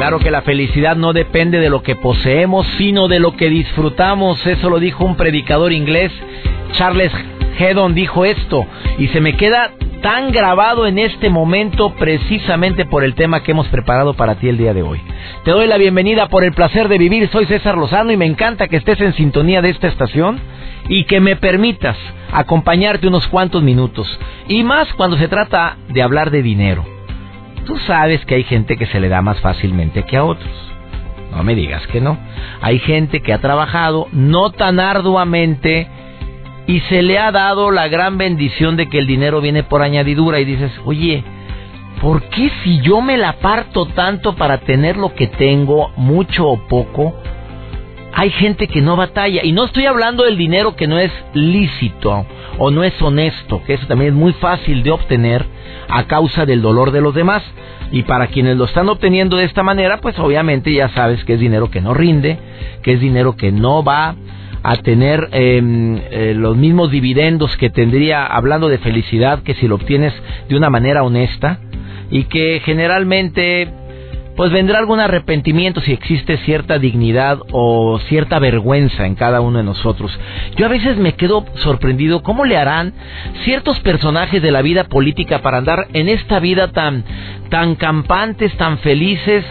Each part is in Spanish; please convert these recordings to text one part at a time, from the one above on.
Claro que la felicidad no depende de lo que poseemos, sino de lo que disfrutamos. Eso lo dijo un predicador inglés. Charles Hedon dijo esto y se me queda tan grabado en este momento precisamente por el tema que hemos preparado para ti el día de hoy. Te doy la bienvenida por el placer de vivir. Soy César Lozano y me encanta que estés en sintonía de esta estación y que me permitas acompañarte unos cuantos minutos. Y más cuando se trata de hablar de dinero. Tú sabes que hay gente que se le da más fácilmente que a otros. No me digas que no. Hay gente que ha trabajado no tan arduamente y se le ha dado la gran bendición de que el dinero viene por añadidura y dices, oye, ¿por qué si yo me la parto tanto para tener lo que tengo, mucho o poco? Hay gente que no batalla. Y no estoy hablando del dinero que no es lícito o no es honesto, que eso también es muy fácil de obtener a causa del dolor de los demás. Y para quienes lo están obteniendo de esta manera, pues obviamente ya sabes que es dinero que no rinde, que es dinero que no va a tener em, eh, los mismos dividendos que tendría hablando de felicidad que si lo obtienes de una manera honesta y que generalmente pues vendrá algún arrepentimiento si existe cierta dignidad o cierta vergüenza en cada uno de nosotros. Yo a veces me quedo sorprendido cómo le harán ciertos personajes de la vida política para andar en esta vida tan tan campantes, tan felices,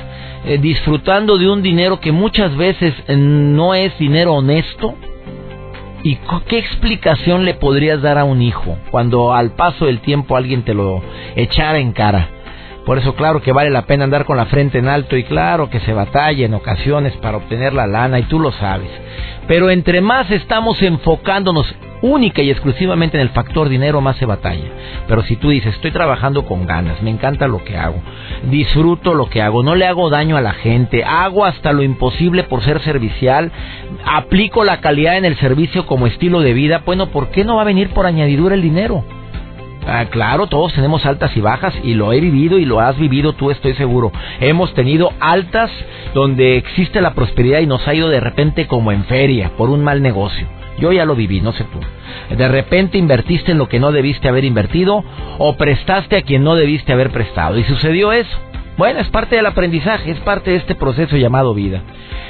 eh, disfrutando de un dinero que muchas veces eh, no es dinero honesto. ¿Y qué explicación le podrías dar a un hijo cuando al paso del tiempo alguien te lo echara en cara? Por eso, claro que vale la pena andar con la frente en alto y claro que se batalla en ocasiones para obtener la lana y tú lo sabes. Pero entre más estamos enfocándonos única y exclusivamente en el factor dinero, más se batalla. Pero si tú dices, estoy trabajando con ganas, me encanta lo que hago, disfruto lo que hago, no le hago daño a la gente, hago hasta lo imposible por ser servicial, aplico la calidad en el servicio como estilo de vida, bueno, ¿por qué no va a venir por añadidura el dinero? Ah, claro, todos tenemos altas y bajas y lo he vivido y lo has vivido tú, estoy seguro. Hemos tenido altas donde existe la prosperidad y nos ha ido de repente como en feria por un mal negocio. Yo ya lo viví, no sé tú. De repente invertiste en lo que no debiste haber invertido o prestaste a quien no debiste haber prestado. Y sucedió eso. Bueno, es parte del aprendizaje, es parte de este proceso llamado vida.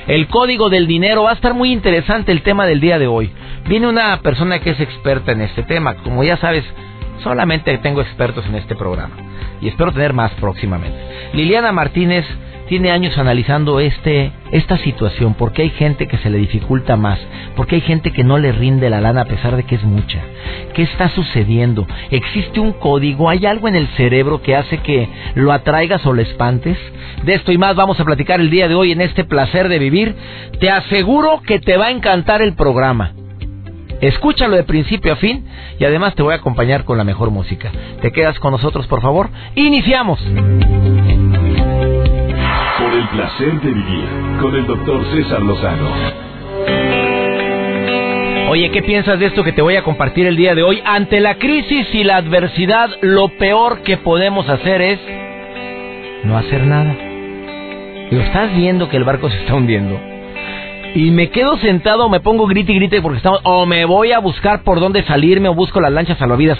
El código del dinero va a estar muy interesante el tema del día de hoy. Viene una persona que es experta en este tema. Como ya sabes, Solamente tengo expertos en este programa y espero tener más próximamente. Liliana Martínez tiene años analizando este esta situación, porque hay gente que se le dificulta más, porque hay gente que no le rinde la lana a pesar de que es mucha. ¿Qué está sucediendo? ¿Existe un código? ¿Hay algo en el cerebro que hace que lo atraigas o lo espantes? De esto y más vamos a platicar el día de hoy en este placer de vivir. Te aseguro que te va a encantar el programa. Escúchalo de principio a fin y además te voy a acompañar con la mejor música. ¿Te quedas con nosotros, por favor? Iniciamos. Por el placer de vivir con el doctor César Lozano. Oye, ¿qué piensas de esto que te voy a compartir el día de hoy? Ante la crisis y la adversidad, lo peor que podemos hacer es no hacer nada. Lo estás viendo que el barco se está hundiendo y me quedo sentado, me pongo grite y grite porque estamos, o me voy a buscar por dónde salirme o busco las lanchas salvavidas.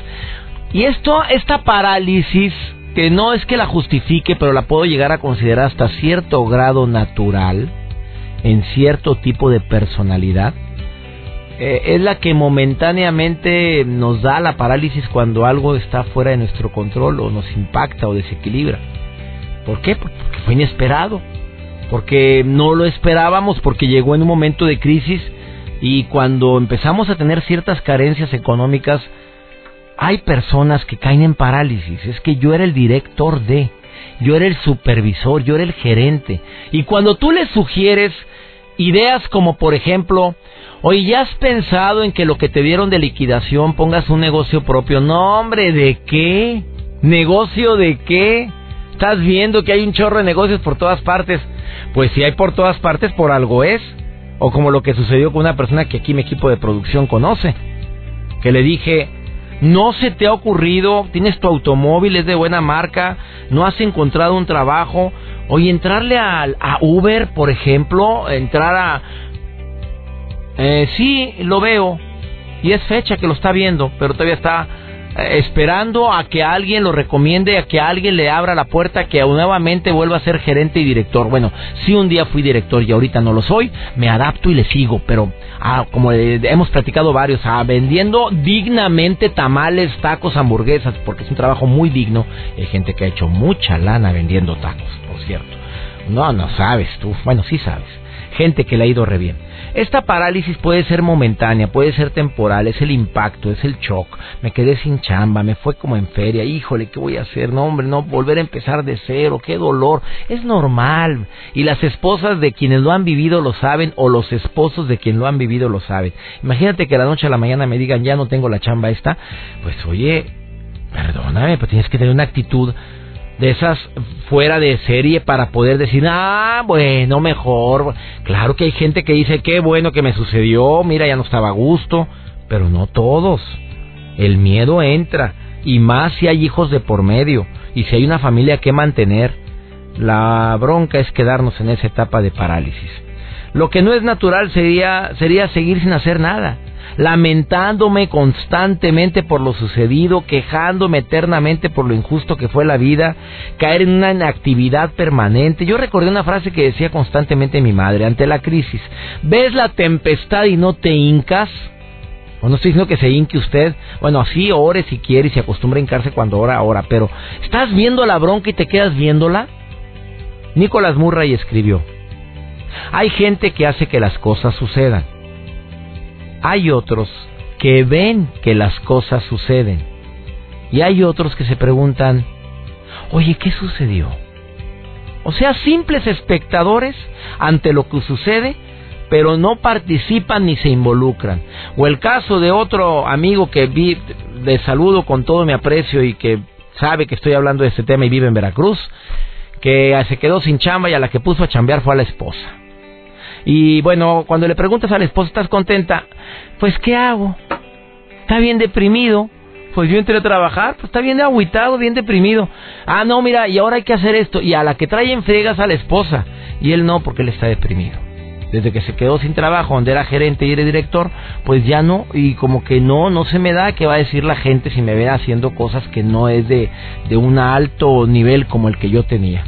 Y esto, esta parálisis, que no es que la justifique, pero la puedo llegar a considerar hasta cierto grado natural, en cierto tipo de personalidad, eh, es la que momentáneamente nos da la parálisis cuando algo está fuera de nuestro control o nos impacta o desequilibra. ¿Por qué? Porque fue inesperado porque no lo esperábamos, porque llegó en un momento de crisis y cuando empezamos a tener ciertas carencias económicas, hay personas que caen en parálisis. Es que yo era el director de, yo era el supervisor, yo era el gerente. Y cuando tú les sugieres ideas como por ejemplo, oye, ¿ya has pensado en que lo que te dieron de liquidación pongas un negocio propio? No, hombre, ¿de qué? ¿Negocio de qué? Estás viendo que hay un chorro de negocios por todas partes. Pues si hay por todas partes, por algo es. O como lo que sucedió con una persona que aquí mi equipo de producción conoce. Que le dije, no se te ha ocurrido, tienes tu automóvil, es de buena marca, no has encontrado un trabajo. Oye, entrarle a, a Uber, por ejemplo, entrar a... Eh, sí, lo veo. Y es fecha que lo está viendo, pero todavía está esperando a que alguien lo recomiende, a que alguien le abra la puerta, que nuevamente vuelva a ser gerente y director. Bueno, si un día fui director y ahorita no lo soy, me adapto y le sigo, pero ah, como hemos platicado varios, ah, vendiendo dignamente tamales, tacos, hamburguesas, porque es un trabajo muy digno. Hay gente que ha hecho mucha lana vendiendo tacos, por cierto. No, no sabes tú. Bueno, sí sabes. Gente que le ha ido re bien. Esta parálisis puede ser momentánea, puede ser temporal, es el impacto, es el shock. Me quedé sin chamba, me fue como en feria, híjole, ¿qué voy a hacer? No, hombre, no, volver a empezar de cero, qué dolor. Es normal. Y las esposas de quienes lo han vivido lo saben, o los esposos de quienes lo han vivido lo saben. Imagínate que la noche a la mañana me digan, ya no tengo la chamba esta. Pues oye, perdóname, pero tienes que tener una actitud de esas fuera de serie para poder decir, ah, bueno, mejor. Claro que hay gente que dice, qué bueno que me sucedió, mira, ya no estaba a gusto, pero no todos. El miedo entra, y más si hay hijos de por medio, y si hay una familia que mantener. La bronca es quedarnos en esa etapa de parálisis. Lo que no es natural sería, sería seguir sin hacer nada lamentándome constantemente por lo sucedido, quejándome eternamente por lo injusto que fue la vida, caer en una inactividad permanente. Yo recordé una frase que decía constantemente mi madre ante la crisis, ¿ves la tempestad y no te hincas? O no estoy diciendo que se hinque usted, bueno, así ore si quiere y se acostumbra a hincarse cuando ora, ora, pero ¿estás viendo la bronca y te quedas viéndola? Nicolás Murray escribió, hay gente que hace que las cosas sucedan hay otros que ven que las cosas suceden. Y hay otros que se preguntan, oye, ¿qué sucedió? O sea, simples espectadores ante lo que sucede, pero no participan ni se involucran. O el caso de otro amigo que vi, de saludo con todo mi aprecio y que sabe que estoy hablando de este tema y vive en Veracruz, que se quedó sin chamba y a la que puso a chambear fue a la esposa. Y bueno, cuando le preguntas a la esposa, ¿estás contenta? Pues, ¿qué hago? Está bien deprimido. Pues yo entré a trabajar, pues está bien agüitado, bien deprimido. Ah, no, mira, y ahora hay que hacer esto. Y a la que trae en fregas a la esposa. Y él no, porque él está deprimido. Desde que se quedó sin trabajo, donde era gerente y era director, pues ya no. Y como que no, no se me da qué va a decir la gente si me ve haciendo cosas que no es de, de un alto nivel como el que yo tenía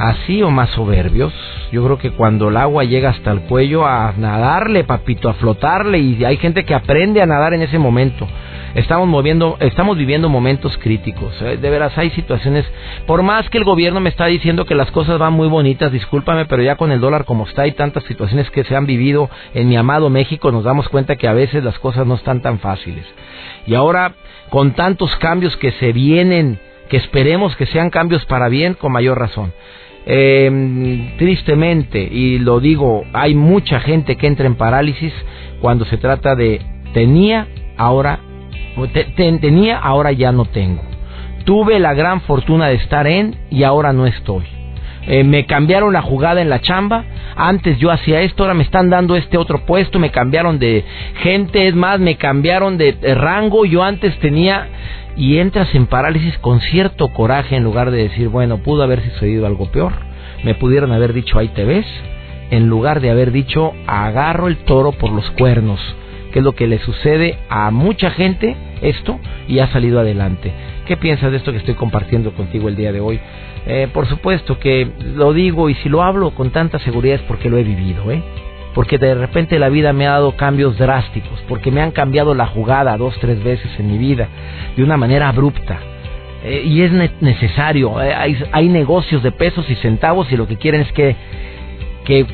así o más soberbios. Yo creo que cuando el agua llega hasta el cuello a nadarle, papito, a flotarle y hay gente que aprende a nadar en ese momento. Estamos moviendo, estamos viviendo momentos críticos. ¿eh? De veras hay situaciones, por más que el gobierno me está diciendo que las cosas van muy bonitas, discúlpame, pero ya con el dólar como está y tantas situaciones que se han vivido en mi amado México, nos damos cuenta que a veces las cosas no están tan fáciles. Y ahora con tantos cambios que se vienen, que esperemos que sean cambios para bien, con mayor razón. Eh, tristemente, y lo digo, hay mucha gente que entra en parálisis cuando se trata de tenía, ahora tenía, ahora ya no tengo. Tuve la gran fortuna de estar en y ahora no estoy. Eh, me cambiaron la jugada en la chamba, antes yo hacía esto, ahora me están dando este otro puesto, me cambiaron de gente, es más, me cambiaron de rango, yo antes tenía y entras en parálisis con cierto coraje en lugar de decir, bueno, pudo haber sucedido algo peor. Me pudieron haber dicho, ahí te ves, en lugar de haber dicho, agarro el toro por los cuernos, que es lo que le sucede a mucha gente esto y ha salido adelante. ¿Qué piensas de esto que estoy compartiendo contigo el día de hoy? Eh, por supuesto que lo digo y si lo hablo con tanta seguridad es porque lo he vivido, ¿eh? Porque de repente la vida me ha dado cambios drásticos, porque me han cambiado la jugada dos, tres veces en mi vida, de una manera abrupta. Eh, y es necesario, eh, hay, hay, negocios de pesos y centavos y lo que quieren es que, que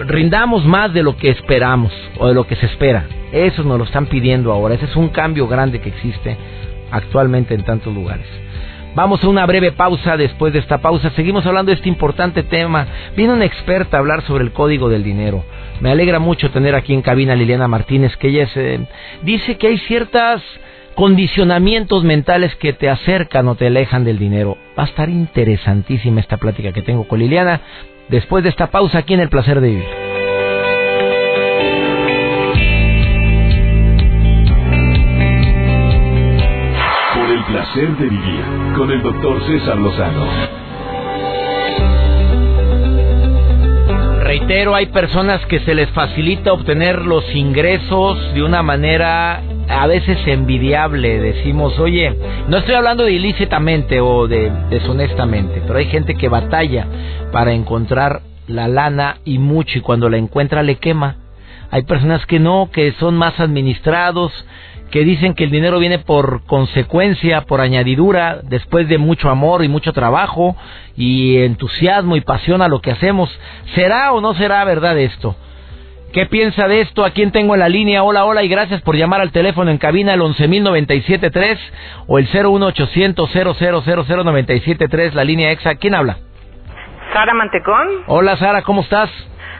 rindamos más de lo que esperamos o de lo que se espera. Eso nos lo están pidiendo ahora, ese es un cambio grande que existe actualmente en tantos lugares. Vamos a una breve pausa. Después de esta pausa, seguimos hablando de este importante tema. Viene una experta a hablar sobre el código del dinero. Me alegra mucho tener aquí en cabina a Liliana Martínez, que ella dice que hay ciertas condicionamientos mentales que te acercan o te alejan del dinero. Va a estar interesantísima esta plática que tengo con Liliana después de esta pausa aquí en El Placer de Vivir. Placer de vivir con el doctor César Lozano. Reitero, hay personas que se les facilita obtener los ingresos de una manera a veces envidiable. Decimos, oye, no estoy hablando de ilícitamente o de deshonestamente, pero hay gente que batalla para encontrar la lana y mucho y cuando la encuentra le quema. Hay personas que no, que son más administrados, que dicen que el dinero viene por consecuencia, por añadidura, después de mucho amor y mucho trabajo y entusiasmo y pasión a lo que hacemos. ¿Será o no será verdad esto? ¿Qué piensa de esto? ¿A quién tengo en la línea? Hola, hola y gracias por llamar al teléfono en cabina el 11.097.3 o el 01800 0000973, la línea EXA. ¿Quién habla? Sara Mantecón. Hola Sara, ¿cómo estás?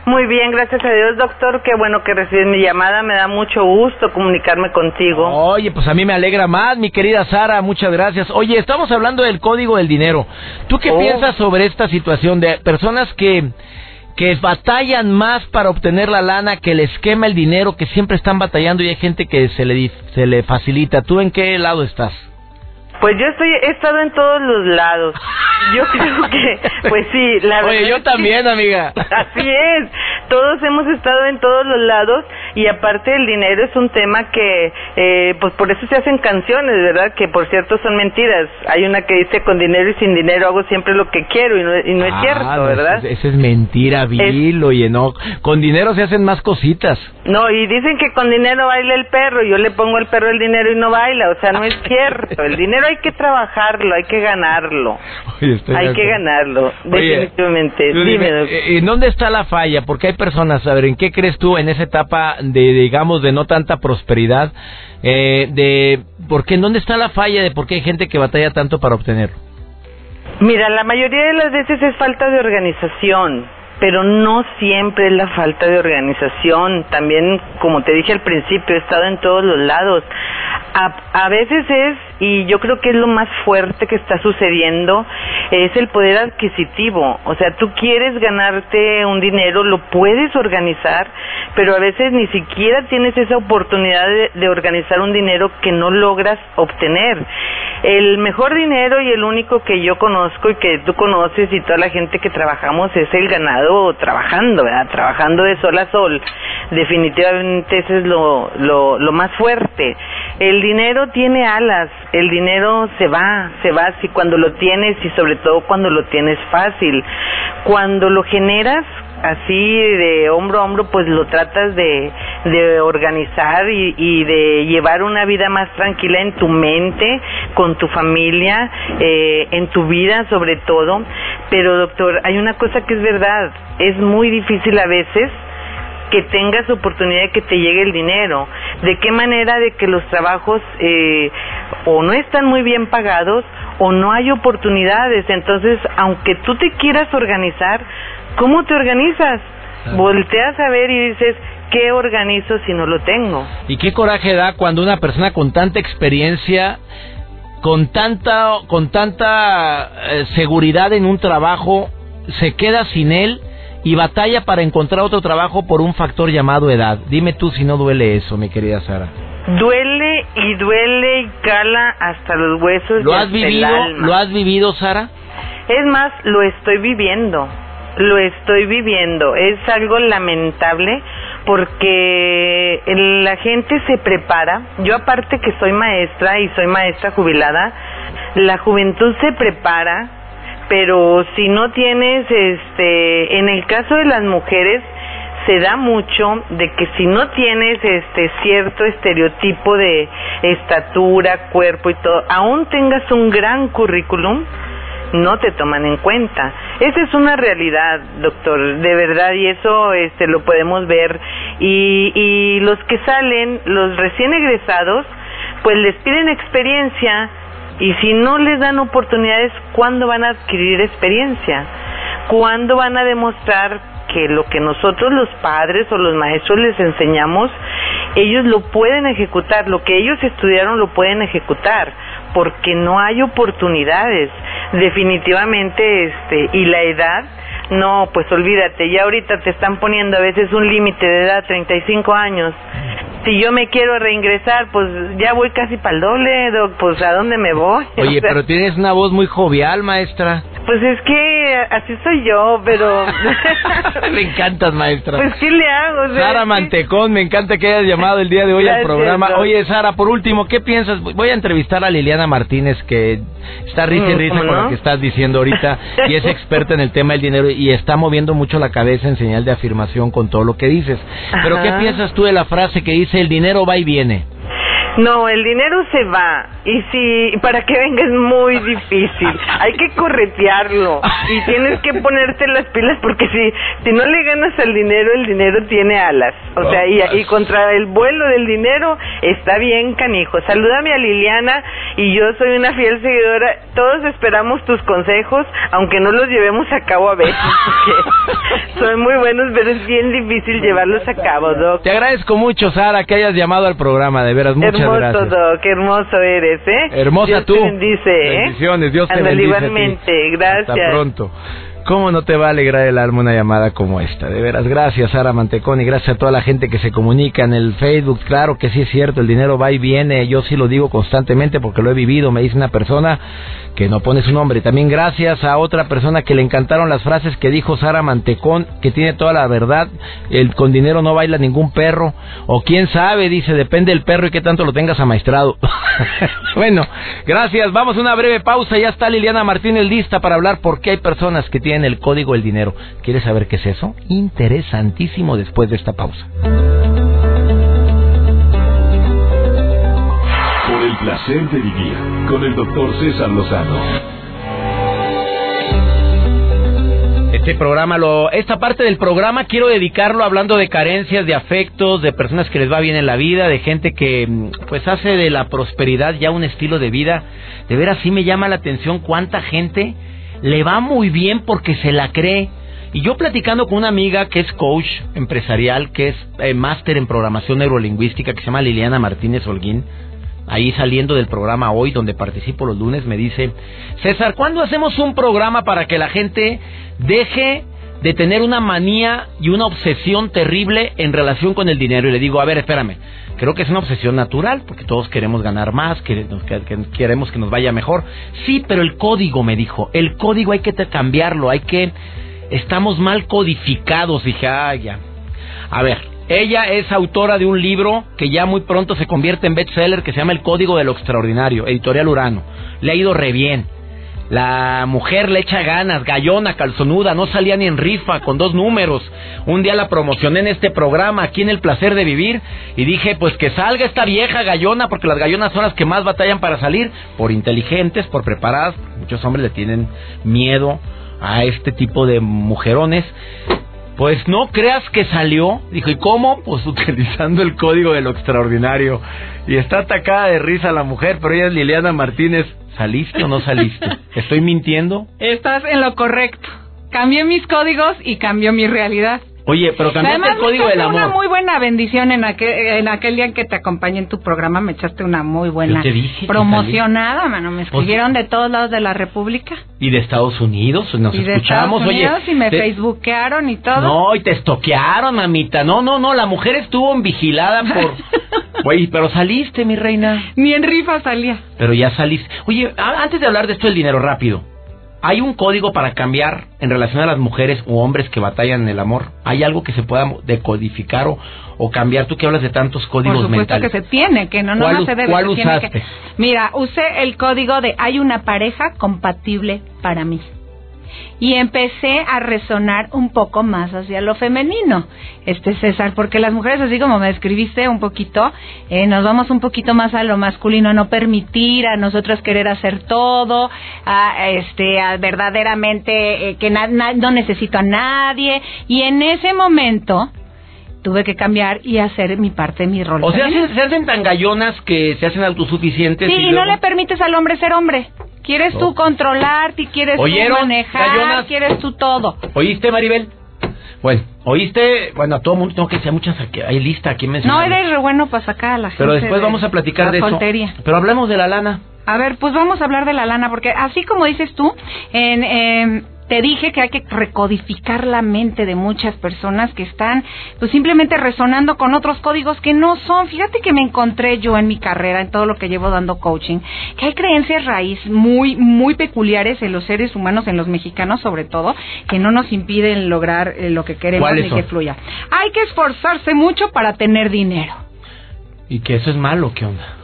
Muy bien, gracias a Dios, doctor. Qué bueno que recibes mi llamada. Me da mucho gusto comunicarme contigo. Oye, pues a mí me alegra más, mi querida Sara. Muchas gracias. Oye, estamos hablando del código del dinero. ¿Tú qué Oh. piensas sobre esta situación de personas que que batallan más para obtener la lana, que les quema el dinero, que siempre están batallando y hay gente que se le se le facilita? ¿Tú en qué lado estás? Pues yo estoy, he estado en todos los lados. Yo creo que, pues sí, la verdad. Oye, yo es que- también, amiga. Así es. Todos hemos estado en todos los lados y aparte el dinero es un tema que, eh, pues por eso se hacen canciones, ¿verdad? Que por cierto son mentiras. Hay una que dice con dinero y sin dinero hago siempre lo que quiero y no, y no es Ah, cierto, ¿verdad? Esa es, mentira, vil, oye, no. Con dinero se hacen más cositas. No, y dicen que con dinero baila el perro. Yo le pongo al perro el dinero y no baila. O sea, no es cierto. El dinero hay que trabajarlo, hay que ganarlo. Oye, Hay que ganarlo, Oye, definitivamente. Dime, doctor. eh, ¿En dónde está la falla? Porque hay personas, a ver, ¿en qué crees tú en esa etapa de, digamos, de no tanta prosperidad? Eh, de, ¿por qué? ¿En dónde está la falla de por qué hay gente que batalla tanto para obtenerlo? Mira, la mayoría de las veces es falta de organización, pero no siempre es la falta de organización. También, como te dije al principio, he estado en todos los lados. A, a veces es, y yo creo que es lo más fuerte que está sucediendo, es el poder adquisitivo. O sea, tú quieres ganarte un dinero, lo puedes organizar, pero a veces ni siquiera tienes esa oportunidad de, de organizar un dinero que no logras obtener. El mejor dinero y el único que yo conozco y que tú conoces y toda la gente que trabajamos es el ganado trabajando, ¿verdad? Trabajando de sol a sol. Definitivamente ese es lo, lo, lo más fuerte. El dinero tiene alas, el dinero se va, se va si cuando lo tienes y sobre todo cuando lo tienes fácil. Cuando lo generas así de hombro a hombro, pues lo tratas de, de organizar y, y de llevar una vida más tranquila en tu mente, con tu familia, eh, en tu vida sobre todo. Pero doctor, hay una cosa que es verdad, es muy difícil a veces que tengas oportunidad de que te llegue el dinero. ¿De qué manera de que los trabajos eh, o no están muy bien pagados o no hay oportunidades? Entonces, aunque tú te quieras organizar, ¿cómo te organizas? Volteas a ver y dices, ¿qué organizo si no lo tengo? Y qué coraje da cuando una persona con tanta experiencia, con tanta, con tanta eh, seguridad en un trabajo, se queda sin él y batalla para encontrar otro trabajo por un factor llamado edad. Dime tú si no duele eso, mi querida Sara. Duele y duele y cala hasta los huesos. ¿Lo has vivido? alma. ¿Lo has vivido, Sara? Es más, lo estoy viviendo, lo estoy viviendo. Es algo lamentable porque la gente se prepara. Yo aparte que soy maestra y soy maestra jubilada, la juventud se prepara, pero si no tienes, este, en el caso de las mujeres, se da mucho de que si no tienes este cierto estereotipo de estatura, cuerpo y todo, aún tengas un gran currículum, no te toman en cuenta. Esa es una realidad, doctor, de verdad, y eso este, lo podemos ver. Y, y los que salen, los recién egresados, pues les piden experiencia y si no les dan oportunidades, ¿cuándo van a adquirir experiencia? ¿Cuándo van a demostrar que lo que nosotros los padres o los maestros les enseñamos ellos lo pueden ejecutar, lo que ellos estudiaron lo pueden ejecutar, porque no hay oportunidades, definitivamente, este, y la edad, no, pues olvídate, ya ahorita te están poniendo a veces un límite de edad, 35 años, si yo me quiero reingresar, pues ya voy casi para el doble, pues ¿a dónde me voy? Oye, pero tienes una voz muy jovial, maestra. Pues es que así soy yo, pero... me encantas, maestra. Pues ¿qué le hago? Sara Mantecón, me encanta que hayas llamado el día de hoy al programa. Oye, Sara, por último, ¿qué piensas? Voy a entrevistar a Liliana Martínez, que está risa y mm, risa con lo que estás diciendo ahorita, y es experta en el tema del dinero, y está moviendo mucho la cabeza en señal de afirmación con todo lo que dices. Pero ¿qué piensas tú de la frase que dice el dinero va y viene? No, el dinero se va y si para que venga es muy difícil. Hay que corretearlo y tienes que ponerte las pilas porque si si no le ganas al dinero, el dinero tiene alas. O sea, y, y contra el vuelo del dinero está bien canijo. Salúdame a Liliana y yo soy una fiel seguidora. Todos esperamos tus consejos, aunque no los llevemos a cabo a veces porque son muy buenos, pero es bien difícil llevarlos a cabo, Doc. Te agradezco mucho, Sara, que hayas llamado al programa, de veras. Muchas hermoso, qué hermoso eres, ¿eh? Hermosa Dios tú. Te bendice, ¿eh? Bendiciones, Dios te bendice. igualmente, gracias. Hasta pronto. ¿Cómo no te va a alegrar el alma una llamada como esta? De veras, gracias Sara Mantecón y gracias a toda la gente que se comunica en el Facebook. Claro que sí es cierto, el dinero va y viene. Yo sí lo digo constantemente porque lo he vivido. Me dice una persona que no pone su nombre. También gracias a otra persona que le encantaron las frases que dijo Sara Mantecón, que tiene toda la verdad. El, con dinero no baila ningún perro. O quién sabe, dice, depende del perro y qué tanto lo tengas amaestrado. bueno, gracias. Vamos a una breve pausa. Ya está Liliana Martínez lista para hablar por qué hay personas que tienen el código del dinero. ¿Quieres saber qué es eso? Interesantísimo después de esta pausa. Placer de vivir con el doctor César Lozano. Este programa, lo, esta parte del programa quiero dedicarlo hablando de carencias, de afectos, de personas que les va bien en la vida, de gente que mm, pues hace de la prosperidad ya un estilo de vida. De veras sí me llama la atención cuánta gente le va muy bien porque se la cree. Y yo platicando con una amiga que es coach empresarial, que es eh, máster en programación neurolingüística, que se llama Liliana Martínez Holguín, ahí saliendo del programa hoy, donde participo los lunes, me dice, César, ¿cuándo hacemos un programa para que la gente deje de tener una manía y una obsesión terrible en relación con el dinero? Y le digo, a ver, espérame, creo que es una obsesión natural, porque todos queremos ganar más, queremos que nos vaya mejor. Sí, pero el código, me dijo, el código hay que cambiarlo, hay que... Estamos mal codificados, dije, ah, ya. A ver, ella es autora de un libro que ya muy pronto se convierte en bestseller que se llama El Código de lo Extraordinario, editorial Urano. Le ha ido re bien. La mujer le echa ganas, gallona, calzonuda, no salía ni en rifa, con dos números. Un día la promocioné en este programa, aquí en El Placer de Vivir, y dije, pues que salga esta vieja gallona, porque las gallonas son las que más batallan para salir, por inteligentes, por preparadas. Muchos hombres le tienen miedo a este tipo de mujerones. Pues no creas que salió. Dijo, ¿y cómo? Pues utilizando el código de lo extraordinario. Y está atacada de risa la mujer, pero ella es Liliana Martínez. ¿Saliste o no saliste? ¿Estoy mintiendo? Estás en lo correcto. Cambié mis códigos y cambió mi realidad. Oye, pero cambiaste el código del amor. una muy buena bendición en aquel, en aquel día en que te acompañé en tu programa. Me echaste una muy buena promocionada, mano. Me escribieron de todos lados de la República. Y de Estados Unidos. Nos y de escuchamos. Estados Unidos, y me facebookearon y todo. No, y te estoquearon, mamita. No, no, no. La mujer estuvo vigilada por. Oye, pero saliste, mi reina. Ni en rifa salía. Pero ya saliste. Oye, antes de hablar de esto del dinero rápido. ¿Hay un código para cambiar en relación a las mujeres u hombres que batallan en el amor? ¿Hay algo que se pueda decodificar o, cambiar? Tú que hablas de tantos códigos Por supuesto que se tiene, que no, no, se debe. ¿Cuál usaste? Mira, usé el código de hay una pareja compatible para mí y empecé a resonar un poco más hacia lo femenino, este César, porque las mujeres, así como me escribiste un poquito, eh, nos vamos un poquito más a lo masculino, no permitir a nosotros querer hacer todo, a, este, a verdaderamente eh, que no necesito a nadie, y en ese momento tuve que cambiar y hacer mi parte, mi rol. O sea, se, hacen tan gallonas que se hacen autosuficientes. Sí, y, no le permites al hombre ser hombre. Quieres tú controlar, quieres tú manejar, quieres tú todo. ¿Oíste, Maribel? Bueno, oíste, bueno, a todo mundo tengo que decir muchas hay lista aquí No, mencionadas. eres re bueno para sacar a la gente. Pero después de vamos a platicar la de eso. soltería. Pero hablamos de la lana. A ver, pues vamos a hablar de la lana, porque así como dices tú, en, em, te dije que hay que recodificar la mente de muchas personas que están pues simplemente resonando con otros códigos que no son. Fíjate que me encontré yo en mi carrera, en todo lo que llevo dando coaching, que hay creencias raíz muy, muy peculiares en los seres humanos, en los mexicanos sobre todo, que no nos impiden lograr eh, lo que queremos ¿Cuáles ni son? que fluya. Hay que esforzarse mucho para tener dinero. Y que eso es malo, ¿qué onda?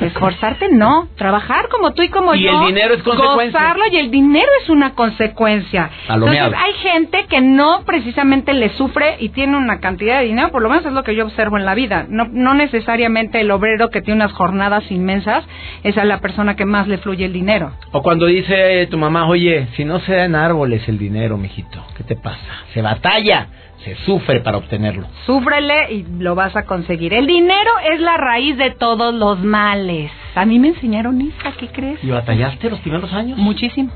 Esforzarte no, trabajar como tú y como Y yo. el dinero es consecuencia. Gozarlo y el dinero es una consecuencia. Palomeado. Entonces hay gente que no precisamente le sufre y tiene una cantidad de dinero, por lo menos es lo que yo observo en la vida. No, no necesariamente el obrero que tiene unas jornadas inmensas es a la persona que más le fluye el dinero. O cuando dice tu mamá, oye, si no se da en árboles el dinero, mijito, ¿qué te pasa? Se batalla, se sufre para obtenerlo. Súfrele y lo vas a conseguir. El dinero es la raíz de todos los males. A mí me enseñaron Isa, ¿qué crees? ¿Y batallaste los primeros años? Muchísimo.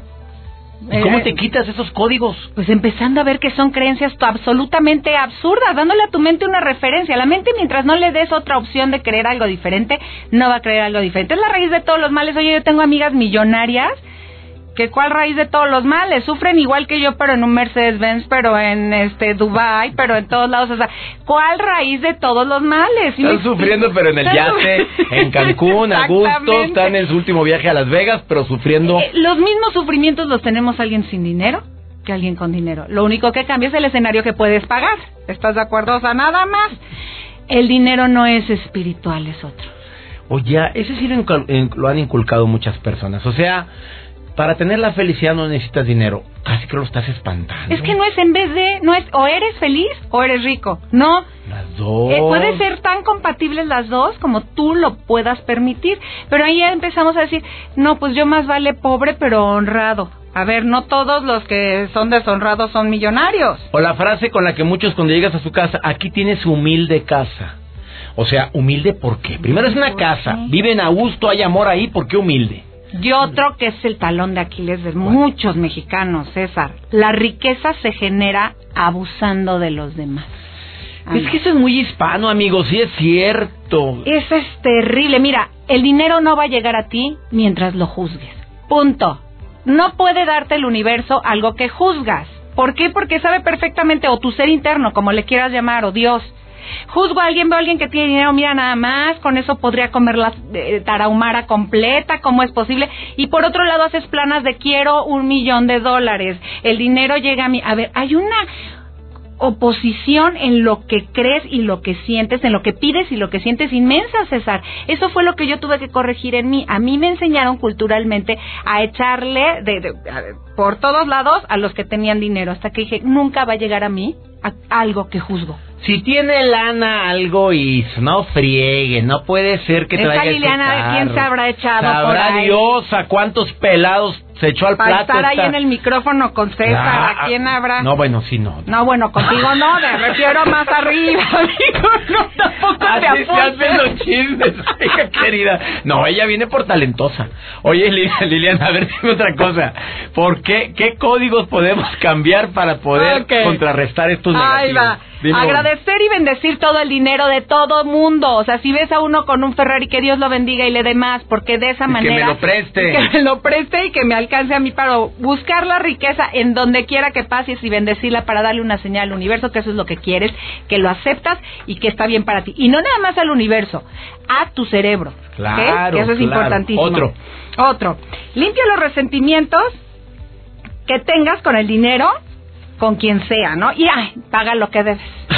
¿Y cómo Eh, te quitas esos códigos? Pues empezando a ver que son creencias absolutamente absurdas, dándole a tu mente una referencia. La mente, mientras no le des otra opción de creer algo diferente, no va a creer algo diferente. Es la raíz de todos los males. Oye, yo tengo amigas millonarias que cuál raíz de todos los males sufren igual que yo pero en un Mercedes Benz pero en este Dubai pero en todos lados o sea cuál raíz de todos los males ¿Sí Están me- sufriendo, pero en el yate, en Cancún, a gusto, están en su último viaje a Las Vegas, pero sufriendo. Eh, los mismos sufrimientos los tenemos alguien sin dinero que alguien con dinero. Lo único que cambia es el escenario que puedes pagar. ¿Estás de acuerdo? O sea, nada más. El dinero no es espiritual, es otro. Oye, ese sí lo, lo han inculcado muchas personas. O sea, para tener la felicidad no necesitas dinero. Casi que lo estás espantando. Es que no es en vez de, no es o eres feliz o eres rico. No. Las dos. Eh, puede ser tan compatibles las dos como tú lo puedas permitir. Pero ahí ya empezamos a decir, no, pues yo más vale pobre pero honrado. A ver, no todos los que son deshonrados son millonarios. O la frase con la que muchos cuando llegas a su casa, aquí tienes humilde casa. O sea, humilde ¿por qué? Primero es una ¿Por casa, viven a gusto, hay amor ahí, ¿por qué humilde? Y otro que es el talón de Aquiles de muchos mexicanos, César. La riqueza se genera abusando de los demás. Es que eso es muy hispano, amigo, sí es cierto. Eso es terrible. Mira, el dinero no va a llegar a ti mientras lo juzgues. Punto. No puede darte el universo algo que juzgas. ¿Por qué? Porque sabe perfectamente, o tu ser interno, como le quieras llamar, o Dios. Juzgo a alguien, veo a alguien que tiene dinero, mira nada más, con eso podría comer la eh, tarahumara completa, ¿cómo es posible? Y por otro lado haces planas de quiero un millón de dólares, el dinero llega a mí. A ver, hay una oposición en lo que crees y lo que sientes, en lo que pides y lo que sientes inmensa, César. Eso fue lo que yo tuve que corregir en mí. A mí me enseñaron culturalmente a echarle de, de- a- por todos lados a los que tenían dinero, hasta que dije, nunca va a llegar a mí a- algo que juzgo. Si tiene lana algo y no friegue, no puede ser que Esa traiga ese Liliana, carro. ¿quién se habrá echado Sabrá por ahí? Dios a cuántos pelados se echó al Para plato. estar ahí esta- en el micrófono con César, Ah, ¿a quién habrá? No, bueno, sí, no. No, bueno, contigo no, me refiero más arriba, amigo, no, tampoco te Así se hacen los chismes, hija querida. No, ella viene por talentosa. Oye, Li- Liliana, a ver, dime otra cosa. ¿Por qué, qué códigos podemos cambiar para poder Ok. contrarrestar estos Ahí negativos? va. Dime uno. Agradecer y bendecir todo el dinero de todo mundo. O sea, si ves a uno con un Ferrari, que Dios lo bendiga y le dé más, porque de esa Y que manera. me lo preste. Que me lo preste y que me alcance a mí para buscar la riqueza en donde quiera que pases y bendecirla para darle una señal al universo, que eso es lo que quieres, que lo aceptas y que está bien para ti. Y no nada más al universo, a tu cerebro. Claro, Que eso es claro. importantísimo. Otro. Otro. Limpia los resentimientos que tengas con el dinero, con quien sea, ¿no? Y ay, paga lo que debes.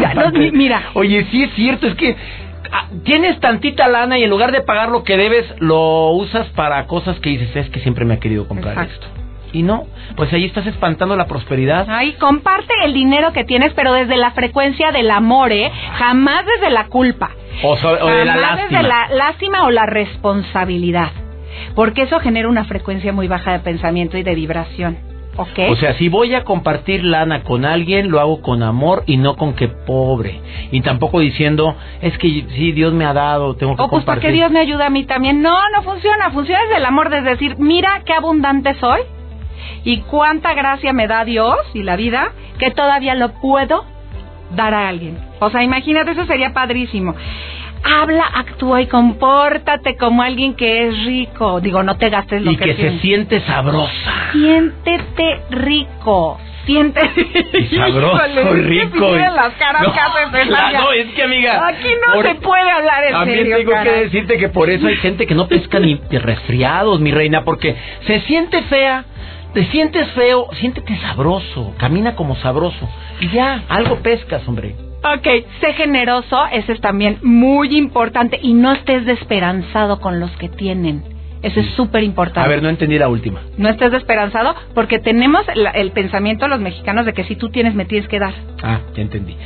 Ya, no, mi- mira. Oye, sí es cierto, es que ah, tienes tantita lana y en lugar de pagar lo que debes, lo usas para cosas que dices, es que siempre me ha querido comprar Exacto. esto. Y no, pues ahí estás espantando la prosperidad. Ay, comparte el dinero que tienes, pero desde la frecuencia del amor, ¿eh? Jamás desde la culpa. O, so- o de la Jamás lástima. desde la lástima o la responsabilidad. Porque eso genera una frecuencia muy baja de pensamiento y de vibración. O sea, si voy a compartir lana con alguien, lo hago con amor y no con que pobre. Y tampoco diciendo, es que sí, Dios me ha dado, tengo que O pues para compartir. que Dios me ayude a mí también. No, no funciona. Funciona desde el amor, desde decir, mira qué abundante soy Y cuánta gracia me da Dios y la vida que todavía lo puedo dar a alguien. O sea, imagínate, eso sería padrísimo. Habla, actúa y compórtate como alguien que es rico. Digo, no te gastes lo y que que se siente sabrosa. Siéntete rico. Siéntete Y sabroso Híjole, rico. y- las caras No, que. No, es que amiga. Aquí no por- se puede hablar en También serio, tengo caray. que decirte que por eso hay gente que no pesca ni resfriados, mi reina, porque se siente fea, te sientes feo, siéntete sabroso, camina como sabroso. Y ya, algo pescas, hombre. Ok, sé generoso, eso es también muy importante. Y no estés desesperanzado con los que tienen. Eso es súper importante. A ver, no entendí la última. No estés desesperanzado porque tenemos la- el pensamiento los mexicanos de que si tú tienes, me tienes que dar. Ah, ya entendí.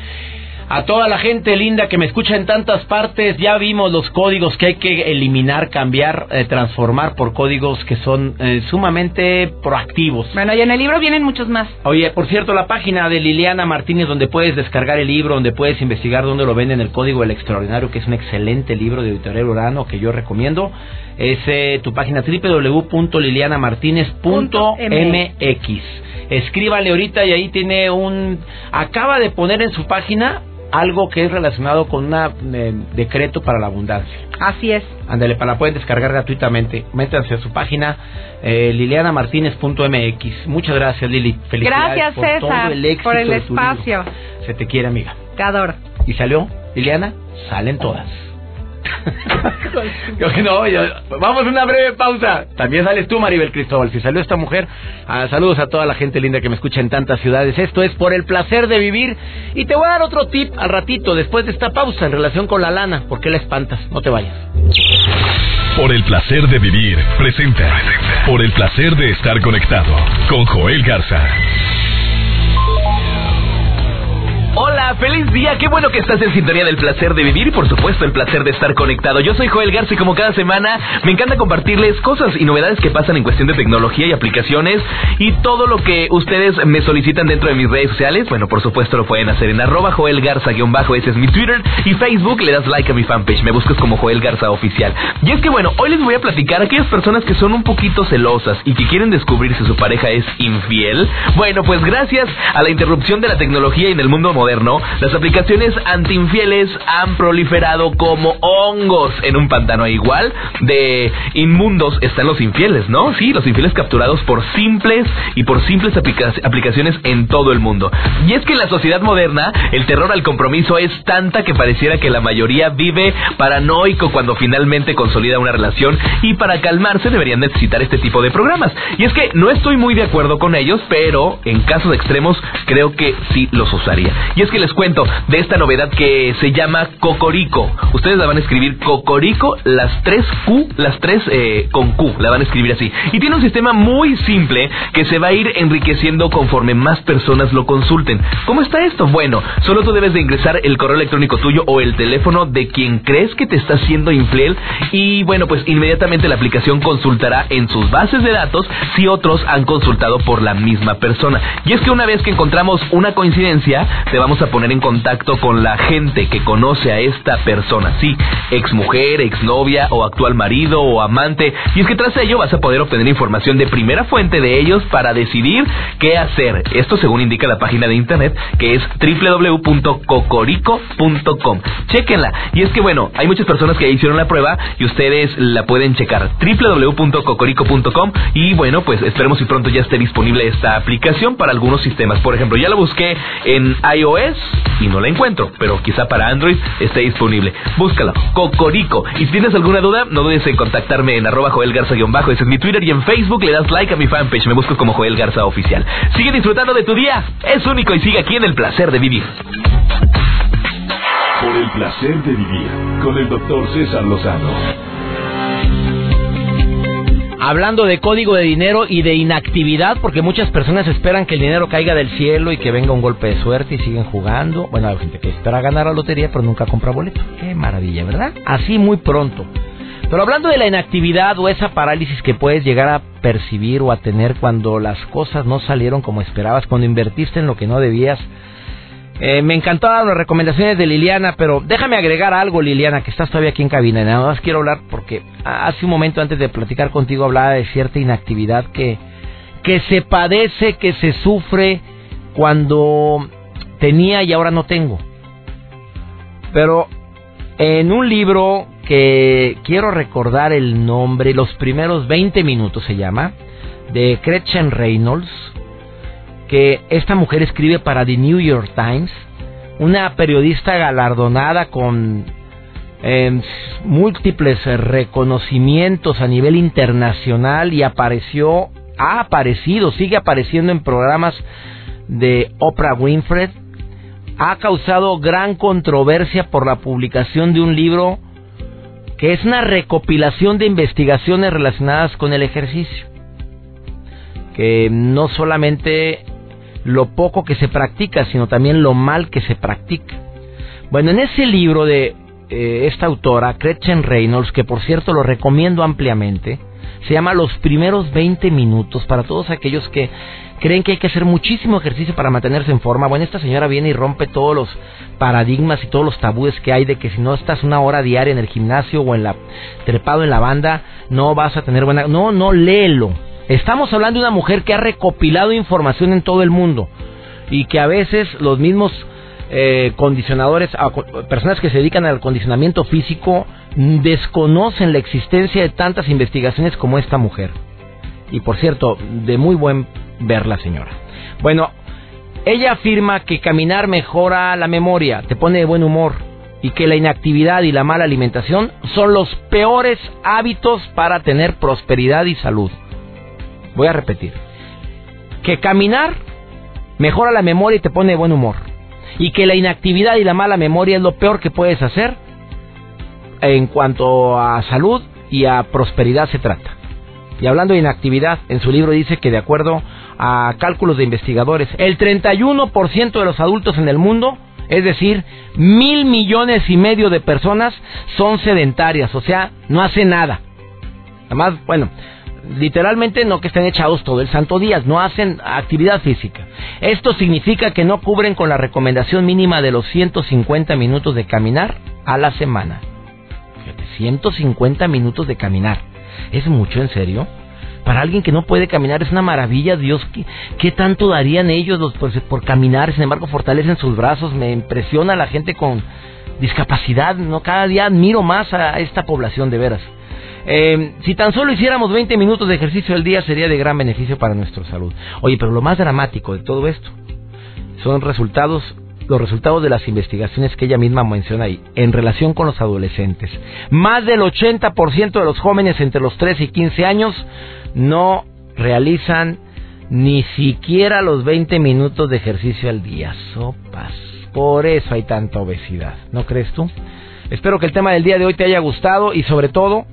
A toda la gente linda que me escucha en tantas partes, ya vimos los códigos que hay que eliminar, cambiar, eh, transformar por códigos que son eh, sumamente proactivos. Bueno, y en el libro vienen muchos más. Oye, por cierto, la página de Liliana Martínez, donde puedes descargar el libro, donde puedes investigar dónde lo venden, el Código El Extraordinario, que es un excelente libro de Editorial Urano que yo recomiendo, es eh, tu página www.lilianamartinez.mx. Escríbale ahorita y ahí tiene un... Acaba de poner en su página algo que es relacionado con un decreto para la abundancia. Así es. Ándale, para la pueden descargar gratuitamente. Métanse a su página eh, lilianamartinez.mx. Muchas gracias, Lili. Felicidades Gracias, por César, todo el éxito por el de tu libro. espacio. Se te quiere, amiga. Te adoro. ¿Y salió, Liliana? Salen todas. No, yo- vamos a una breve pausa. También sales tú, Maribel Cristóbal. Si salió esta mujer, ah, saludos a toda la gente linda que me escucha en tantas ciudades. Esto es por el placer de vivir. Y te voy a dar otro tip al ratito, después de esta pausa, en relación con la lana. ¿Por qué la espantas? No te vayas. Por el placer de vivir, presenta. Por el placer de estar conectado con Joel Garza. Hola, feliz día, qué bueno que estás en sintonía del placer de vivir y por supuesto el placer de estar conectado. Yo soy Joel Garza y como cada semana me encanta compartirles cosas y novedades que pasan en cuestión de tecnología y aplicaciones y todo lo que ustedes me solicitan dentro de mis redes sociales. Bueno, por supuesto lo pueden hacer en arroba Joel Garza-bajo, ese es mi Twitter y Facebook le das like a mi fanpage, me buscas como Joel Garza Oficial. Y es que bueno, hoy les voy a platicar a aquellas personas que son un poquito celosas y que quieren descubrir si su pareja es infiel. Bueno, pues gracias a la interrupción de la tecnología y en el mundo moderno, las aplicaciones antiinfieles han proliferado como hongos en un pantano igual de inmundos están los infieles, ¿no? Sí, los infieles capturados por simples y por simples aplica- aplicaciones en todo el mundo. Y es que en la sociedad moderna el terror al compromiso es tanta que pareciera que la mayoría vive paranoico cuando finalmente consolida una relación y para calmarse deberían necesitar este tipo de programas. Y es que no estoy muy de acuerdo con ellos, pero en casos extremos creo que sí los usaría. Y es que les cuento de esta novedad que se llama Cocorico. Ustedes la van a escribir Cocorico, las tres Q, las tres eh, con Q, la van a escribir así. Y tiene un sistema muy simple que se va a ir enriqueciendo conforme más personas lo consulten. ¿Cómo está esto? Bueno, solo tú debes de ingresar el correo electrónico tuyo o el teléfono de quien crees que te está haciendo infiel y bueno, pues inmediatamente la aplicación consultará en sus bases de datos si otros han consultado por la misma persona. Y es que una vez que encontramos una coincidencia, te vamos a poner en contacto con la gente que conoce a esta persona, sí, exmujer, exnovia o actual marido o amante. Y es que tras ello vas a poder obtener información de primera fuente de ellos para decidir qué hacer. Esto según indica la página de internet que es www.cocorico.com. Chequenla. Y es que bueno, hay muchas personas que ya hicieron la prueba y ustedes la pueden checar. www.cocorico.com y bueno, pues esperemos si pronto ya esté disponible esta aplicación para algunos sistemas. Por ejemplo, ya la busqué en iOS y no la encuentro, pero quizá para Android esté disponible. Búscala, Cocorico. Y si tienes alguna duda, no dudes en contactarme en arroba Joel Garza-bajo, es mi Twitter y en Facebook le das like a mi fanpage, me buscas como Joel Garza Oficial. Sigue disfrutando de tu día, es único y sigue aquí en el placer de vivir. Por el placer de vivir con el doctor César Lozano. Hablando de código de dinero y de inactividad, porque muchas personas esperan que el dinero caiga del cielo y que venga un golpe de suerte y siguen jugando. Bueno, hay gente que espera ganar la lotería pero nunca compra boleto. Qué maravilla, ¿verdad? Así muy pronto. Pero hablando de la inactividad o esa parálisis que puedes llegar a percibir o a tener cuando las cosas no salieron como esperabas, cuando invertiste en lo que no debías, eh, me encantaban las recomendaciones de Liliana, pero déjame agregar algo, Liliana, que estás todavía aquí en cabina. Nada más quiero hablar porque hace un momento antes de platicar contigo hablaba de cierta inactividad que, que se padece, que se sufre cuando tenía y ahora no tengo. Pero en un libro que quiero recordar el nombre, los primeros 20 minutos se llama, de Gretchen Reynolds, que esta mujer escribe para The New York Times, una periodista galardonada con em, múltiples reconocimientos a nivel internacional y apareció, ha aparecido, sigue apareciendo en programas de Oprah Winfrey, ha causado gran controversia por la publicación de un libro que es una recopilación de investigaciones relacionadas con el ejercicio. Que no solamente lo poco que se practica, sino también lo mal que se practica. Bueno, en ese libro de eh, esta autora, Gretchen Reynolds, que por cierto lo recomiendo ampliamente, se llama Los primeros 20 minutos para todos aquellos que creen que hay que hacer muchísimo ejercicio para mantenerse en forma. Bueno, esta señora viene y rompe todos los paradigmas y todos los tabúes que hay de que si no estás una hora diaria en el gimnasio o en la trepado en la banda, no vas a tener buena. No, no, léelo. Estamos hablando de una mujer que ha recopilado información en todo el mundo y que a veces los mismos eh, condicionadores, personas que se dedican al condicionamiento físico, desconocen la existencia de tantas investigaciones como esta mujer. Y por cierto, de muy buen ver la señora. Bueno, ella afirma que caminar mejora la memoria, te pone de buen humor y que la inactividad y la mala alimentación son los peores hábitos para tener prosperidad y salud. Voy a repetir. Que caminar mejora la memoria y te pone de buen humor. Y que la inactividad y la mala memoria es lo peor que puedes hacer en cuanto a salud y a prosperidad se trata. Y hablando de inactividad, en su libro dice que de acuerdo a cálculos de investigadores, el 31% de los adultos en el mundo, es decir, mil millones y medio de personas son sedentarias, o sea, no hacen nada. Además, bueno, literalmente no que estén echados todo el santo día, no hacen actividad física. Esto significa que no cubren con la recomendación mínima de los 150 minutos de caminar a la semana. 150 minutos de caminar. ¿Es mucho en serio? Para alguien que no puede caminar es una maravilla, Dios, ¿qué, tanto darían ellos los, por, por caminar? Sin embargo, fortalecen sus brazos, me impresiona la gente con discapacidad, no cada día admiro más a esta población de veras. Eh, si tan solo hiciéramos 20 minutos de ejercicio al día sería de gran beneficio para nuestra salud. Oye, pero lo más dramático de todo esto son resultados los resultados de las investigaciones que ella misma menciona ahí en relación con los adolescentes. Más del 80% de los jóvenes entre los 3 y 15 años no realizan ni siquiera los 20 minutos de ejercicio al día. Sopas. Por eso hay tanta obesidad. ¿No crees tú? Espero que el tema del día de hoy te haya gustado y sobre todo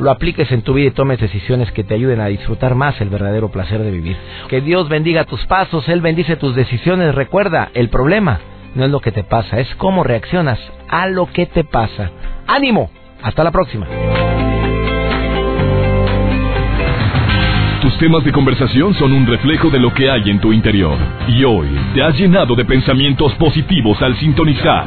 lo apliques en tu vida y tomes decisiones que te ayuden a disfrutar más el verdadero placer de vivir. Que Dios bendiga tus pasos, Él bendice tus decisiones. Recuerda, el problema no es lo que te pasa, es cómo reaccionas a lo que te pasa. ¡Ánimo! Hasta la próxima. Tus temas de conversación son un reflejo de lo que hay en tu interior. Y hoy te has llenado de pensamientos positivos al sintonizar.